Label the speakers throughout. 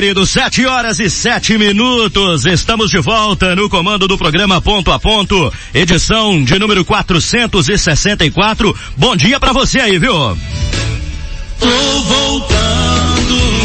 Speaker 1: querido, sete horas e sete minutos. Estamos de volta no comando do programa Ponto a Ponto, edição de número 464. Bom dia para você aí, viu?
Speaker 2: Tô voltando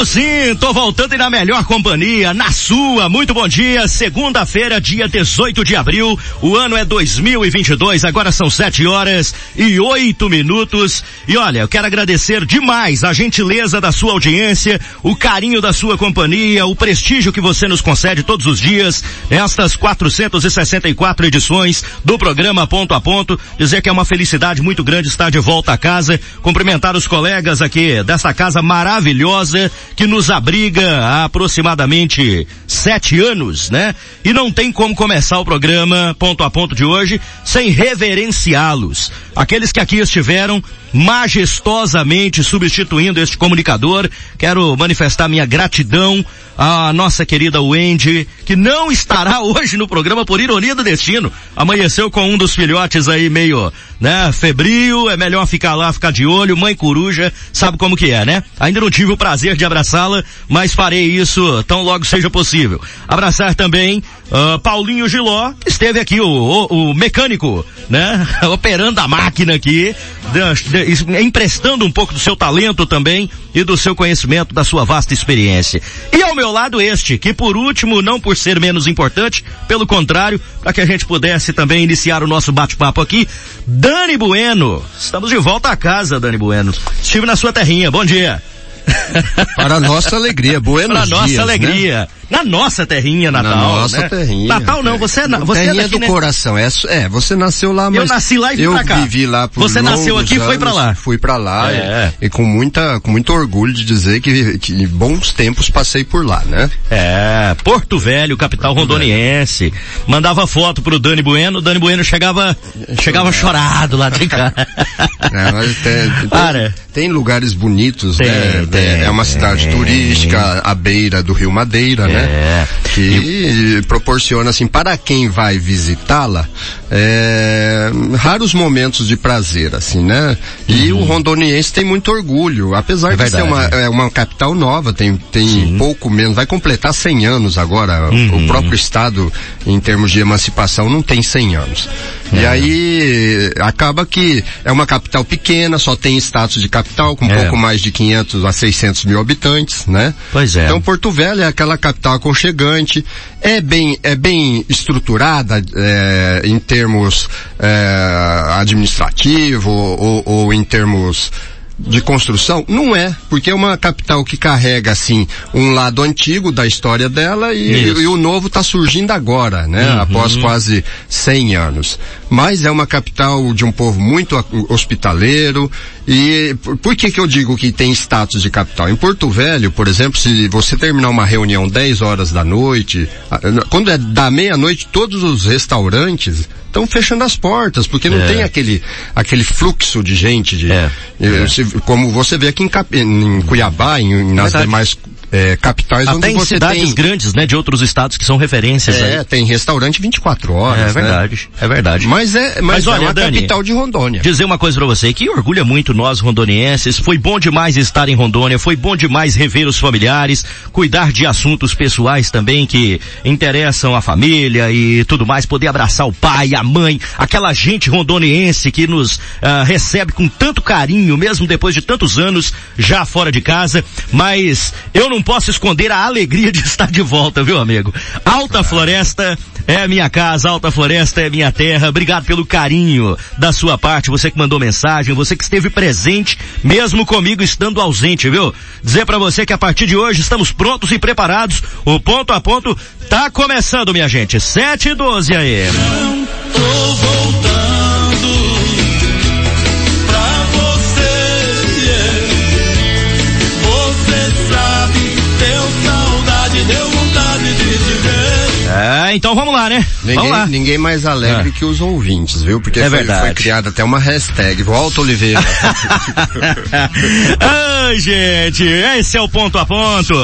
Speaker 1: voltando sim, tô voltando e na melhor companhia, na sua. Muito bom dia, segunda-feira, dia 18 de abril. O ano é 2022, agora são sete horas e oito minutos. E olha, eu quero agradecer demais a gentileza da sua audiência, o carinho da sua companhia, o prestígio que você nos concede todos os dias, nestas 464 edições do programa Ponto a Ponto. Dizer que é uma felicidade muito grande estar de volta a casa, cumprimentar os colegas aqui dessa casa maravilhosa que nos abriga há aproximadamente sete anos, né? E não tem como começar o programa ponto a ponto de hoje sem reverenciá-los. Aqueles que aqui estiveram majestosamente substituindo este comunicador. Quero manifestar minha gratidão à nossa querida Wendy, que não estará hoje no programa por ironia do destino. Amanheceu com um dos filhotes aí meio, né, febril, é melhor ficar lá, ficar de olho, mãe coruja, sabe como que é, né? Ainda não tive o prazer de abraçá-la, mas farei isso tão logo seja possível. Abraçar também uh, Paulinho Giló, esteve aqui, o, o, o mecânico, né, operando a máquina aqui, de- de- emprestando um pouco do seu talento também e do seu conhecimento, da sua vasta experiência. E ao meu lado este, que por último, não por ser menos importante, pelo contrário, para que a gente pudesse também iniciar o nosso bate-papo aqui, Dani Bueno. Estamos de volta a casa, Dani Bueno. Estive na sua terrinha, bom dia.
Speaker 3: Para a nossa alegria, buenos
Speaker 1: Para nossa
Speaker 3: dias, né?
Speaker 1: alegria. Na nossa terrinha natal.
Speaker 3: Na nossa
Speaker 1: né?
Speaker 3: terrinha.
Speaker 1: Natal não, você é, na- você é
Speaker 3: terrinha
Speaker 1: daqui,
Speaker 3: do
Speaker 1: né?
Speaker 3: coração. É, é, você nasceu lá, mas
Speaker 1: Eu nasci lá e vim
Speaker 3: eu
Speaker 1: pra cá.
Speaker 3: vivi lá por
Speaker 1: Você nasceu aqui e foi pra lá.
Speaker 3: Fui pra lá
Speaker 1: É.
Speaker 3: e, e com muita, com muito orgulho de dizer que, que bons tempos passei por lá, né?
Speaker 1: É, Porto Velho, capital rondoniense. Mandava foto pro Dani Bueno, o Dani Bueno chegava, chegava chorado lá de cá.
Speaker 3: É, mas tem, tem-
Speaker 1: Para.
Speaker 3: tem lugares bonitos,
Speaker 1: Tem,
Speaker 3: né?
Speaker 1: tem,
Speaker 3: é uma cidade
Speaker 1: tem.
Speaker 3: turística à beira do Rio Madeira,
Speaker 1: É.
Speaker 3: né? Que proporciona, assim, para quem vai visitá-la, é, raros momentos de prazer, assim, né? E o rondoniense tem muito orgulho, apesar
Speaker 1: Uhum. É
Speaker 3: de ser uma,
Speaker 1: verdade.
Speaker 3: é uma capital nova, tem, tem pouco menos, vai completar 100 anos agora.
Speaker 1: Uhum.
Speaker 3: O próprio estado, em termos de emancipação, não tem 100 anos.
Speaker 1: É.
Speaker 3: E aí, acaba que é uma capital pequena, só tem status de capital, com
Speaker 1: É.
Speaker 3: pouco mais de 500 a 600 mil habitantes, né?
Speaker 1: Pois é.
Speaker 3: Então Porto Velho é aquela capital aconchegante, é bem, é bem estruturada é, em termos é, administrativo ou, ou em termos de construção? Não é, porque é uma capital que carrega assim um lado antigo da história dela e, e o novo está surgindo agora, né?
Speaker 1: Uhum.
Speaker 3: Após quase 100 anos. Mas é uma capital de um povo muito hospitaleiro e por, que que eu digo que tem status de capital? Em Porto Velho, por exemplo, se você terminar uma reunião 10 horas da noite, quando é da meia-noite, todos os restaurantes estão fechando as portas, porque não
Speaker 1: É.
Speaker 3: tem aquele, aquele fluxo de gente, de,
Speaker 1: É.
Speaker 3: eh, se- como você vê aqui em, em Cuiabá, em, nas
Speaker 1: Verdade.
Speaker 3: demais eh, capitais
Speaker 1: Até
Speaker 3: onde
Speaker 1: em
Speaker 3: você
Speaker 1: cidades
Speaker 3: tem...
Speaker 1: grandes, né, de outros estados que são referências
Speaker 3: É,
Speaker 1: aí.
Speaker 3: tem restaurante 24 horas,
Speaker 1: É
Speaker 3: né?
Speaker 1: verdade, é verdade.
Speaker 3: Mas é, mas,
Speaker 1: Mas olha,
Speaker 3: é uma
Speaker 1: Dani,
Speaker 3: capital de Rondônia.
Speaker 1: Dizer uma coisa pra você, que orgulha muito nós rondonienses, foi bom demais estar em Rondônia, foi bom demais rever os familiares, cuidar de assuntos pessoais também que interessam a família e tudo mais, poder abraçar o pai, a mãe, aquela gente rondoniense que nos ah, recebe com tanto carinho, mesmo depois de tantos anos já fora de casa, mas eu não posso esconder a alegria de estar de volta, viu amigo? Alta Floresta é minha casa, Alta Floresta é minha terra. Obrigado pelo carinho da sua parte, você que mandou mensagem, você que esteve presente, mesmo comigo estando ausente, viu? Dizer pra você que a partir de hoje estamos prontos e preparados. O ponto a ponto tá começando, minha gente. 7 e 12 aí.
Speaker 2: Tô
Speaker 1: É, então vamos lá, né?
Speaker 3: Ninguém,
Speaker 1: vamos lá.
Speaker 3: ninguém mais alegre
Speaker 1: É.
Speaker 3: que os ouvintes, viu? Porque
Speaker 1: É
Speaker 3: foi,
Speaker 1: verdade.
Speaker 3: foi criada até uma hashtag. Volta, Oliveira.
Speaker 1: Ai, gente, esse é o ponto a ponto.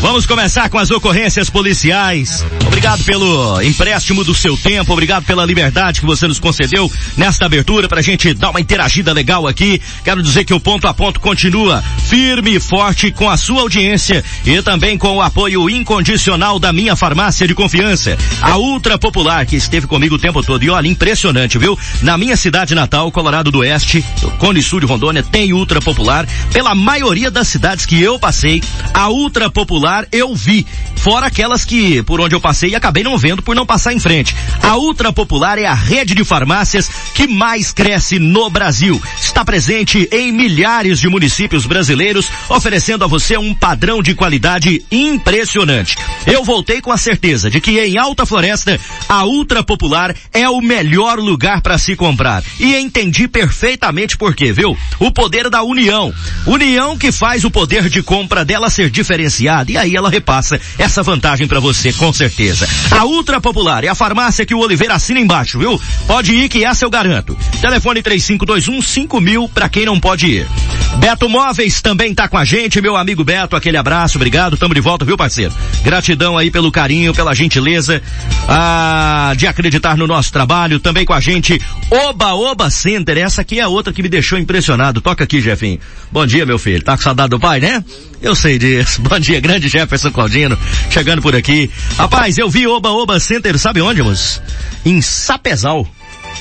Speaker 1: Vamos começar com as ocorrências policiais. Obrigado pelo empréstimo do seu tempo, obrigado pela liberdade que você nos concedeu nesta abertura pra gente dar uma interagida legal aqui. Quero dizer que o ponto a ponto continua firme e forte com a sua audiência e também com o apoio incondicional da minha farmácia de confiança, a Ultra Popular, que esteve comigo o tempo todo. E olha, impressionante, viu? Na minha cidade natal, Colorado do Oeste, Cone Sul de Rondônia, tem Ultra Popular. Pela maioria das cidades que eu passei, a Ultra Popular eu vi. Fora aquelas que, por onde eu passei, acabei não vendo por não passar em frente. A Ultra Popular é a rede de farmácias que mais cresce no Brasil. Está presente em milhares de municípios brasileiros, oferecendo a você um padrão de qualidade impressionante. Eu voltei com a certeza de que em Alta Floresta, a Ultra Popular é o melhor lugar para se comprar. E entendi perfeitamente por quê, viu? O poder da união. União que faz o poder de compra dela ser diferenciado e aí ela repassa essa vantagem para você, com certeza. A Ultra Popular é a farmácia que o Oliveira assina embaixo, viu? Pode ir que essa eu garanto. Telefone 3521 5000 para quem não pode ir. Beto Móveis também tá com a gente, meu amigo Beto, aquele abraço, obrigado, tamo de volta, viu parceiro? Gratidão aí pelo carinho, pela gentileza, ah, de acreditar no nosso trabalho, também com a gente, Oba Oba Center, essa aqui é a outra que me deixou impressionado, toca aqui, Jefinho. Bom dia, meu filho, tá com saudade do pai, né? Eu sei disso. Bom dia, grande Jefferson Claudino, chegando por aqui. Rapaz, eu vi Oba Oba Center, sabe onde, moço? Em Sapezal.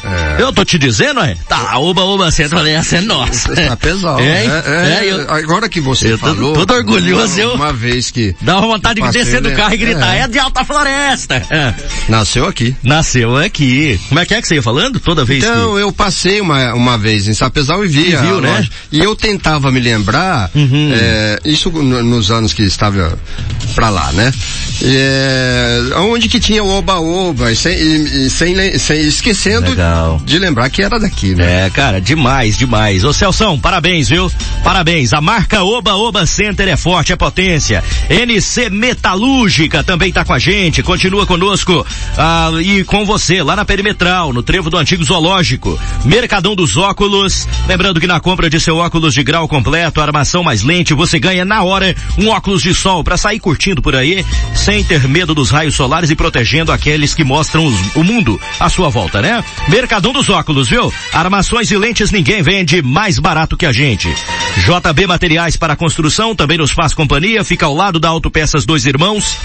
Speaker 3: É.
Speaker 1: Eu tô te dizendo, é? Tá, Oba Oba falei, essa é nossa.
Speaker 3: Tá pesado.
Speaker 1: É, hein?
Speaker 3: É, é,
Speaker 1: É, eu-
Speaker 3: Agora que você
Speaker 1: eu tô
Speaker 3: falou.
Speaker 1: todo orgulhoso,
Speaker 3: uma,
Speaker 1: eu-
Speaker 3: uma vez que
Speaker 1: Dá uma vontade de descer do
Speaker 3: né?
Speaker 1: carro e gritar, é,
Speaker 3: É.
Speaker 1: de Alta Floresta. É.
Speaker 3: nasceu aqui.
Speaker 1: Nasceu aqui. Como é que é que você ia falando? Toda vez
Speaker 3: Então, eu passei uma, uma vez em Sapezal e vi
Speaker 1: E
Speaker 3: a
Speaker 1: viu, né?
Speaker 3: loja. E eu tentava me lembrar,
Speaker 1: Uhum.
Speaker 3: é, isso no- nos anos que estava pra lá, né? É, onde que tinha o Oba-Oba, e sem, e- sem, sem- esquecendo
Speaker 1: Legal.
Speaker 3: de lembrar que era daqui, né?
Speaker 1: É, cara, demais, demais. Ô Celção, parabéns, viu? Parabéns. A marca Oba Oba Center é forte, é potência. NC Metalúrgica também tá com a gente, continua conosco ah, e com você lá na Perimetral, no trevo do antigo zoológico. Mercadão dos óculos. Lembrando que na compra de seu óculos de grau completo, armação mais lente, você ganha na hora um óculos de sol para sair curtindo por aí, sem ter medo dos raios solares e protegendo aqueles que mostram os- o mundo à sua volta, né? Mercadão dos óculos, viu? Armações e lentes ninguém vende mais barato que a gente. JB Materiais para Construção também nos faz companhia, fica ao lado da Autopeças Dois Irmãos.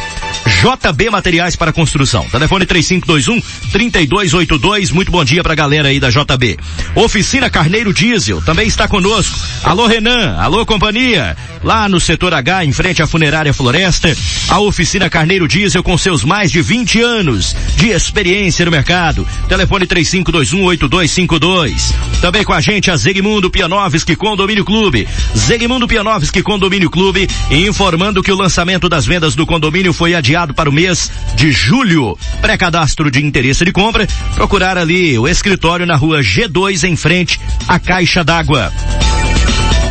Speaker 1: JB Materiais para Construção. Telefone 3521 3282. Muito bom dia pra galera aí da JB. Oficina Carneiro Diesel também está conosco. Alô Renan, alô companhia. Lá no setor H, em frente à funerária Floresta, a Oficina Carneiro Diesel com seus mais de 20 anos de experiência no mercado. Telefone 35218252. Também com a gente a Zegmundo Pianovski Condomínio Clube. Zegmundo Pianovski Condomínio Clube informando que o lançamento das vendas do condomínio foi adiado para o mês de julho. Pré-cadastro de interesse de compra, procurar ali o escritório na rua G2 em frente à Caixa d'Água.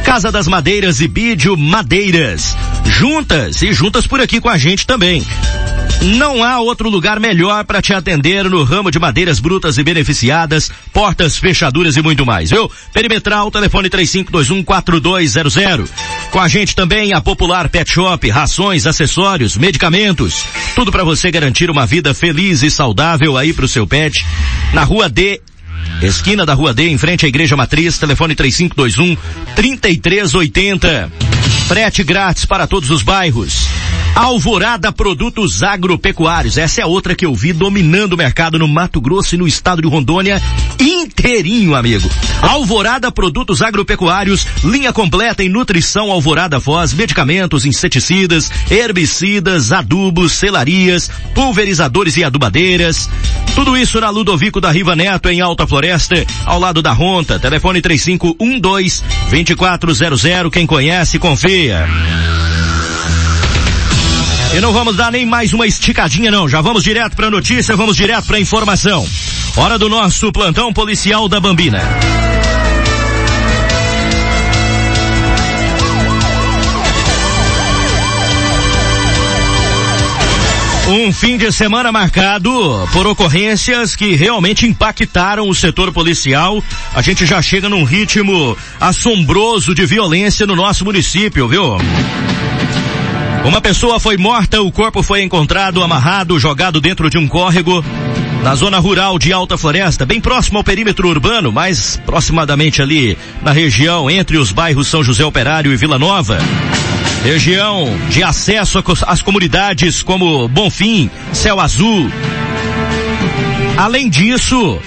Speaker 1: Casa das Madeiras e Bídio Madeiras. Juntas e juntas por aqui com a gente também. Não há outro lugar melhor para te atender no ramo de madeiras brutas e beneficiadas, portas, fechaduras e muito mais, viu? Perimetral, telefone 35214200. Com a gente também a Popular Pet Shop, rações, acessórios, medicamentos, tudo para você garantir uma vida feliz e saudável aí pro seu pet. Na Rua D, Esquina da Rua D, em frente à Igreja Matriz, telefone 3521 3380. Frete grátis para todos os bairros. Alvorada Produtos Agropecuários. Essa é outra que eu vi dominando o mercado no Mato Grosso e no estado de Rondônia inteirinho, amigo. Alvorada Produtos Agropecuários, linha completa em nutrição Alvorada Foz, medicamentos, inseticidas, herbicidas, adubos, selarias, pulverizadores e adubadeiras. Tudo isso na Ludovico da Riva Neto, em Alta Floresta, ao lado da Ronta. Telefone 3512-2400. Quem conhece, confia. E não vamos dar nem mais uma esticadinha não, já vamos direto para notícia, vamos direto para informação. Hora do nosso plantão policial da Bambina. Um fim de semana marcado por ocorrências que realmente impactaram o setor policial. A gente já chega num ritmo assombroso de violência no nosso município, viu? Uma pessoa foi morta, o corpo foi encontrado amarrado, jogado dentro de um córrego na zona rural de Alta Floresta, bem próximo ao perímetro urbano, mais aproximadamente ali na região entre os bairros São José Operário e Vila Nova. Região de acesso às comunidades como Bonfim, Céu Azul. Além disso,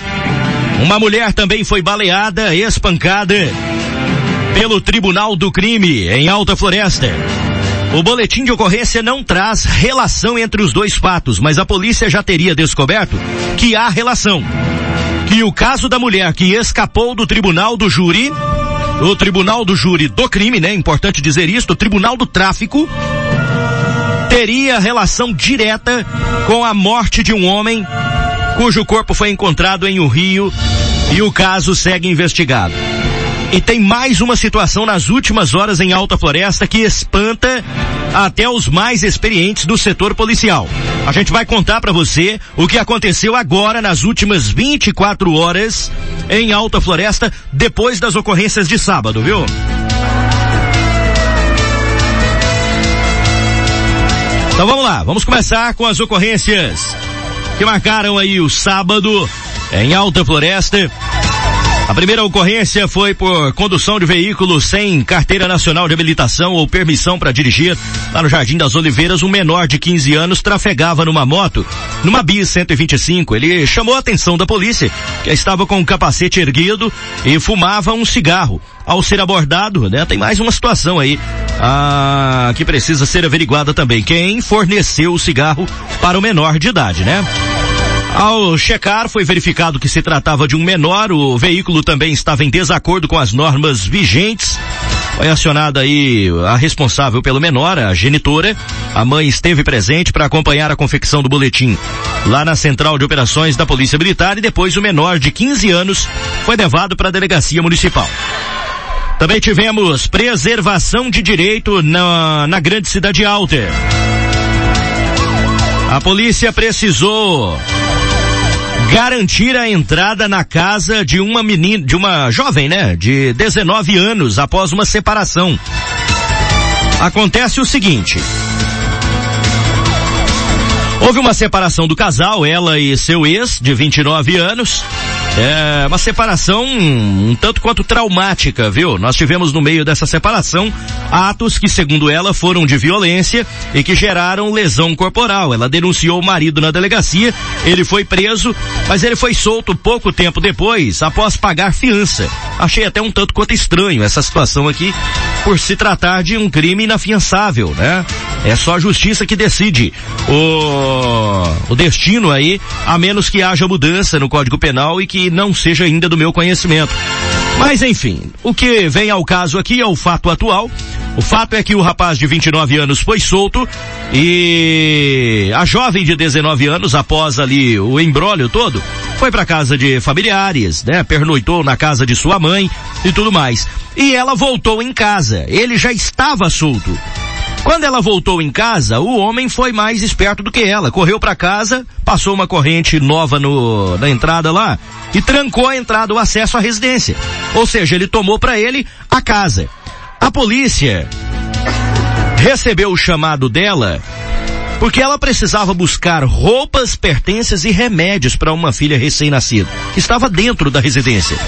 Speaker 1: uma mulher também foi baleada, espancada pelo Tribunal do Crime em Alta Floresta. O boletim de ocorrência não traz relação entre os dois fatos, mas a polícia já teria descoberto que há relação. Que o caso da mulher que escapou do tribunal do júri o Tribunal do Júri do Crime, né? Importante dizer isto, o Tribunal do Tráfico teria relação direta com a morte de um homem cujo corpo foi encontrado em um rio e o caso segue investigado. E tem mais uma situação nas últimas horas em Alta Floresta que espanta até os mais experientes do setor policial. A gente vai contar para você o que aconteceu agora nas últimas 24 horas em Alta Floresta depois das ocorrências de sábado, viu? Então vamos lá, vamos começar com as ocorrências que marcaram aí o sábado em Alta Floresta. A primeira ocorrência foi por condução de veículo sem carteira nacional de habilitação ou permissão para dirigir. Lá no Jardim das Oliveiras, um menor de 15 anos trafegava numa moto, numa Bis 125. Ele chamou a atenção da polícia, que estava com o capacete erguido e fumava um cigarro. Ao ser abordado, né, tem mais uma situação aí, ah, que precisa ser averiguada também. Quem forneceu o cigarro para o menor de idade, né? Ao checar, foi verificado que se tratava de um menor, o veículo também estava em desacordo com as normas vigentes. Foi acionada aí a responsável pelo menor, a genitora. A mãe esteve presente para acompanhar a confecção do boletim lá na Central de Operações da Polícia Militar e depois o menor de 15 anos foi levado para a delegacia municipal. Também tivemos preservação de direito na, na grande cidade alta. A polícia precisou garantir a entrada na casa de uma menina, de uma jovem, né, de 19 anos após uma separação. Acontece o seguinte. Houve uma separação do casal, ela e seu ex, de 29 anos. É uma separação um tanto quanto traumática, viu? Nós tivemos no meio dessa separação atos que, segundo ela, foram de violência e que geraram lesão corporal. Ela denunciou o marido na delegacia, ele foi preso, mas ele foi solto pouco tempo depois, após pagar fiança. Achei até um tanto quanto estranho essa situação aqui, por se tratar de um crime inafiançável, né? É só a justiça que decide o, o destino aí, a menos que haja mudança no Código Penal e que não seja ainda do meu conhecimento. Mas enfim, o que vem ao caso aqui é o fato atual. O fato é que o rapaz de 29 anos foi solto e a jovem de 19 anos, após ali o embrólio todo, foi para casa de familiares, né? Pernoitou na casa de sua mãe e tudo mais. E ela voltou em casa. Ele já estava solto. Quando ela voltou em casa, o homem foi mais esperto do que ela. Correu para casa, passou uma corrente nova no, na entrada lá e trancou a entrada, o acesso à residência. Ou seja, ele tomou para ele a casa. A polícia recebeu o chamado dela porque ela precisava buscar roupas, pertences e remédios para uma filha recém-nascida, que estava dentro da residência.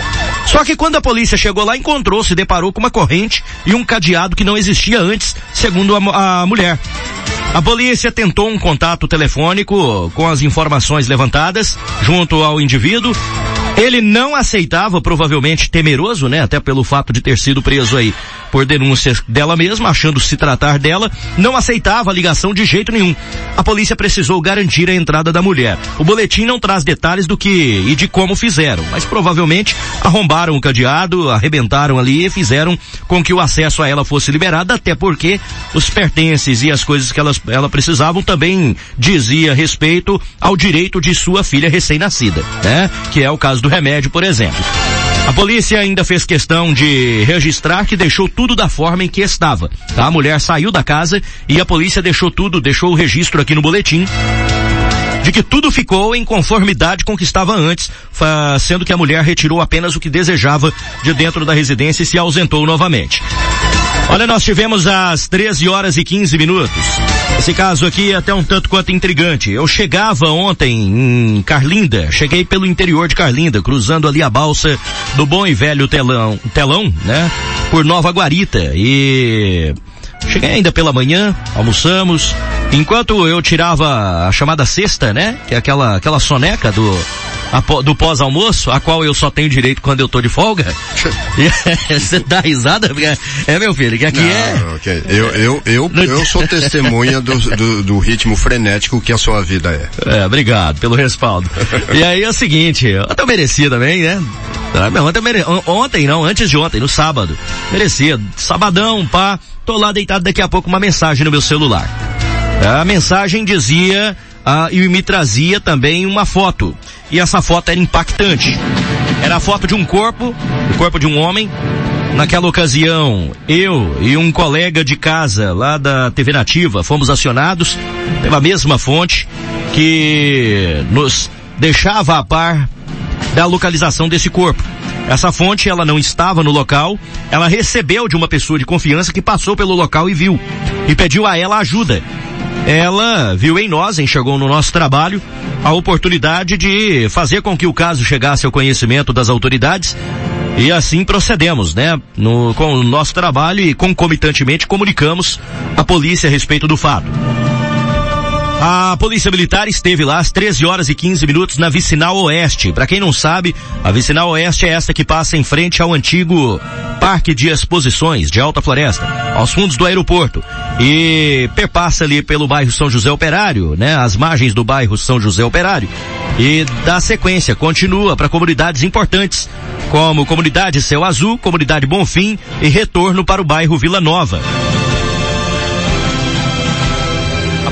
Speaker 1: Só que quando a polícia chegou lá, encontrou, se deparou com uma corrente e um cadeado que não existia antes, segundo a, a mulher. A polícia tentou um contato telefônico com as informações levantadas junto ao indivíduo. Ele não aceitava, provavelmente temeroso, né? Até pelo fato de ter sido preso aí por denúncias dela mesma, achando se tratar dela, não aceitava a ligação de jeito nenhum. A polícia precisou garantir a entrada da mulher. O boletim não traz detalhes do que e de como fizeram, mas provavelmente arrombaram o cadeado, arrebentaram ali e fizeram com que o acesso a ela fosse liberado, até porque os pertences e as coisas que elas, ela precisavam também dizia respeito ao direito de sua filha recém-nascida, né? Que é o caso do remédio, por exemplo. A polícia ainda fez questão de registrar que deixou tudo da forma em que estava. Tá? A mulher saiu da casa e a polícia deixou tudo, deixou o registro aqui no boletim de que tudo ficou em conformidade com o que estava antes, sendo que a mulher retirou apenas o que desejava de dentro da residência e se ausentou novamente. Olha, nós tivemos às 13 horas e 15 minutos. Esse caso aqui é até um tanto quanto intrigante. Eu chegava ontem em Carlinda, cheguei pelo interior de Carlinda, cruzando ali a balsa do bom e velho telão, telão, né? Por Nova Guarita e cheguei ainda pela manhã, almoçamos, enquanto eu tirava a chamada cesta, né? Que é aquela, aquela soneca do, do pós-almoço, a qual eu só tenho direito quando eu tô de folga. Você dá risada? É, meu filho, que aqui Não, é...
Speaker 3: Okay. Eu, eu, eu, eu sou testemunha do, do, do, ritmo frenético que a sua vida é.
Speaker 1: É, obrigado pelo respaldo. e aí é o seguinte, ontem eu merecia também, né? Não, ontem, mere... ontem não, antes de ontem, no sábado. Merecia. Sabadão, pá, tô lá deitado daqui a pouco uma mensagem no meu celular. A mensagem dizia ah, e me trazia também uma foto. E essa foto era impactante. Era a foto de um corpo, o corpo de um homem. Naquela ocasião, eu e um colega de casa lá da TV Nativa fomos acionados pela mesma fonte que nos deixava a par da localização desse corpo. Essa fonte, ela não estava no local, ela recebeu de uma pessoa de confiança que passou pelo local e viu, e pediu a ela ajuda ela viu em nós, enxergou no nosso trabalho, a oportunidade de fazer com que o caso chegasse ao conhecimento das autoridades e assim procedemos, né? No, com o nosso trabalho e concomitantemente comunicamos a polícia a respeito do fato. A Polícia Militar esteve lá às 13 horas e 15 minutos na Vicinal Oeste. Para quem não sabe, a Vicinal Oeste é esta que passa em frente ao antigo Parque de Exposições de Alta Floresta, aos fundos do aeroporto. E perpassa ali pelo bairro São José Operário, né? As margens do bairro São José Operário. E dá sequência, continua para comunidades importantes, como Comunidade Céu Azul, Comunidade Bonfim e retorno para o bairro Vila Nova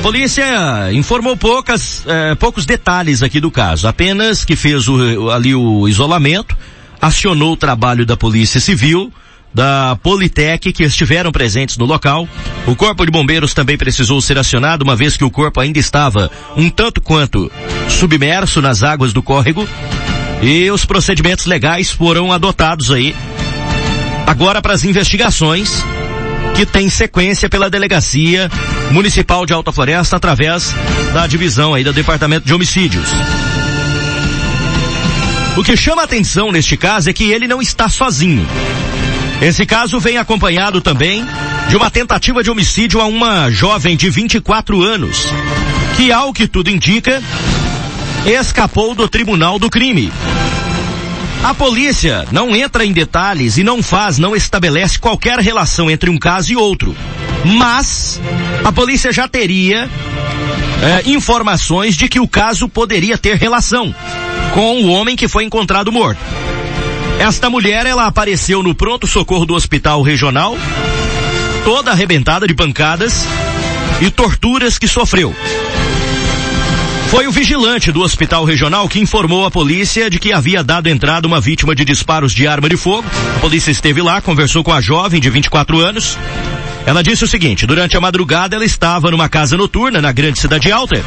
Speaker 1: polícia informou poucas, é, poucos detalhes aqui do caso, apenas que fez o, ali o isolamento, acionou o trabalho da Polícia Civil, da Politec que estiveram presentes no local. O Corpo de Bombeiros também precisou ser acionado, uma vez que o corpo ainda estava um tanto quanto submerso nas águas do córrego. E os procedimentos legais foram adotados aí. Agora para as investigações que tem sequência pela Delegacia Municipal de Alta Floresta através da divisão aí do Departamento de Homicídios. O que chama atenção neste caso é que ele não está sozinho. Esse caso vem acompanhado também de uma tentativa de homicídio a uma jovem de 24 anos, que ao que tudo indica, escapou do tribunal do crime. A polícia não entra em detalhes e não faz, não estabelece qualquer relação entre um caso e outro. Mas a polícia já teria é, informações de que o caso poderia ter relação com o homem que foi encontrado morto. Esta mulher, ela apareceu no pronto socorro do hospital regional, toda arrebentada de pancadas e torturas que sofreu. Foi o vigilante do hospital regional que informou a polícia de que havia dado entrada uma vítima de disparos de arma de fogo. A polícia esteve lá, conversou com a jovem de 24 anos. Ela disse o seguinte, durante a madrugada ela estava numa casa noturna na grande cidade alta.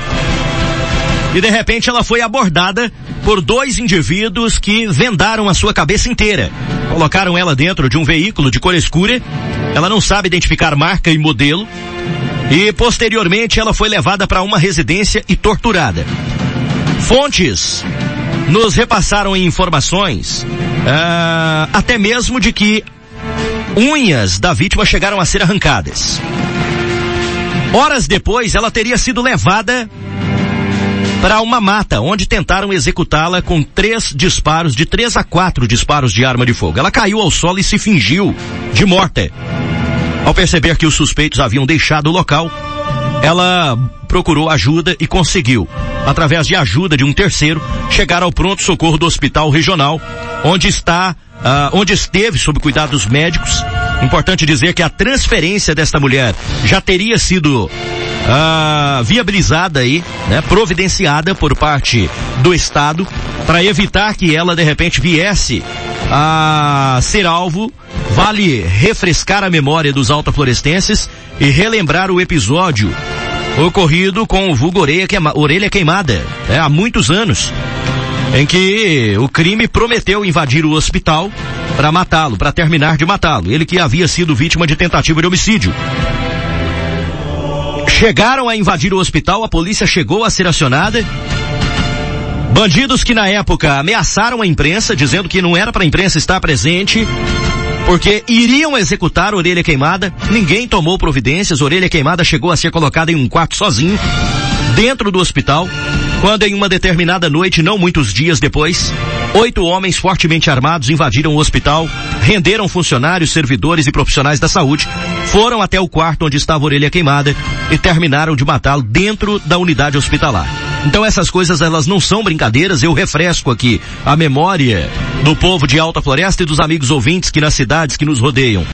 Speaker 1: E de repente ela foi abordada por dois indivíduos que vendaram a sua cabeça inteira. Colocaram ela dentro de um veículo de cor escura. Ela não sabe identificar marca e modelo. E posteriormente ela foi levada para uma residência e torturada. Fontes nos repassaram informações, uh, até mesmo de que unhas da vítima chegaram a ser arrancadas. Horas depois, ela teria sido levada para uma mata, onde tentaram executá-la com três disparos, de três a quatro disparos de arma de fogo. Ela caiu ao solo e se fingiu de morta. Ao perceber que os suspeitos haviam deixado o local, ela procurou ajuda e conseguiu, através de ajuda de um terceiro, chegar ao pronto socorro do hospital regional, onde está, uh, onde esteve sob cuidados médicos. Importante dizer que a transferência desta mulher já teria sido uh, viabilizada aí, né, providenciada por parte do Estado para evitar que ela de repente viesse a ser alvo, vale refrescar a memória dos altaflorestenses e relembrar o episódio ocorrido com o vulgo queima, orelha queimada, é, há muitos anos, em que o crime prometeu invadir o hospital para matá-lo, para terminar de matá-lo. Ele que havia sido vítima de tentativa de homicídio. Chegaram a invadir o hospital, a polícia chegou a ser acionada. Bandidos que na época ameaçaram a imprensa, dizendo que não era para a imprensa estar presente, porque iriam executar Orelha Queimada. Ninguém tomou providências. Orelha Queimada chegou a ser colocada em um quarto sozinho, dentro do hospital, quando em uma determinada noite, não muitos dias depois, oito homens fortemente armados invadiram o hospital, renderam funcionários, servidores e profissionais da saúde, foram até o quarto onde estava a Orelha Queimada e terminaram de matá-lo dentro da unidade hospitalar. Então essas coisas elas não são brincadeiras, eu refresco aqui a memória do povo de Alta Floresta e dos amigos ouvintes que nas cidades que nos rodeiam